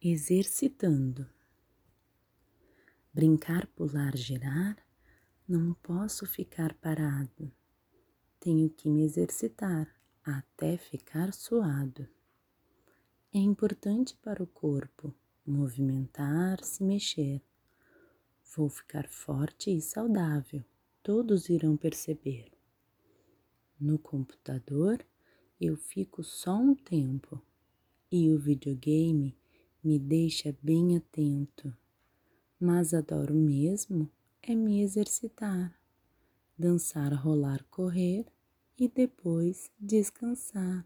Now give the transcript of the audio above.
exercitando. Brincar, pular, girar, não posso ficar parado. Tenho que me exercitar até ficar suado. É importante para o corpo movimentar, se mexer. Vou ficar forte e saudável, todos irão perceber. No computador eu fico só um tempo e o videogame me deixa bem atento, mas adoro mesmo é me exercitar, dançar, rolar, correr e depois descansar.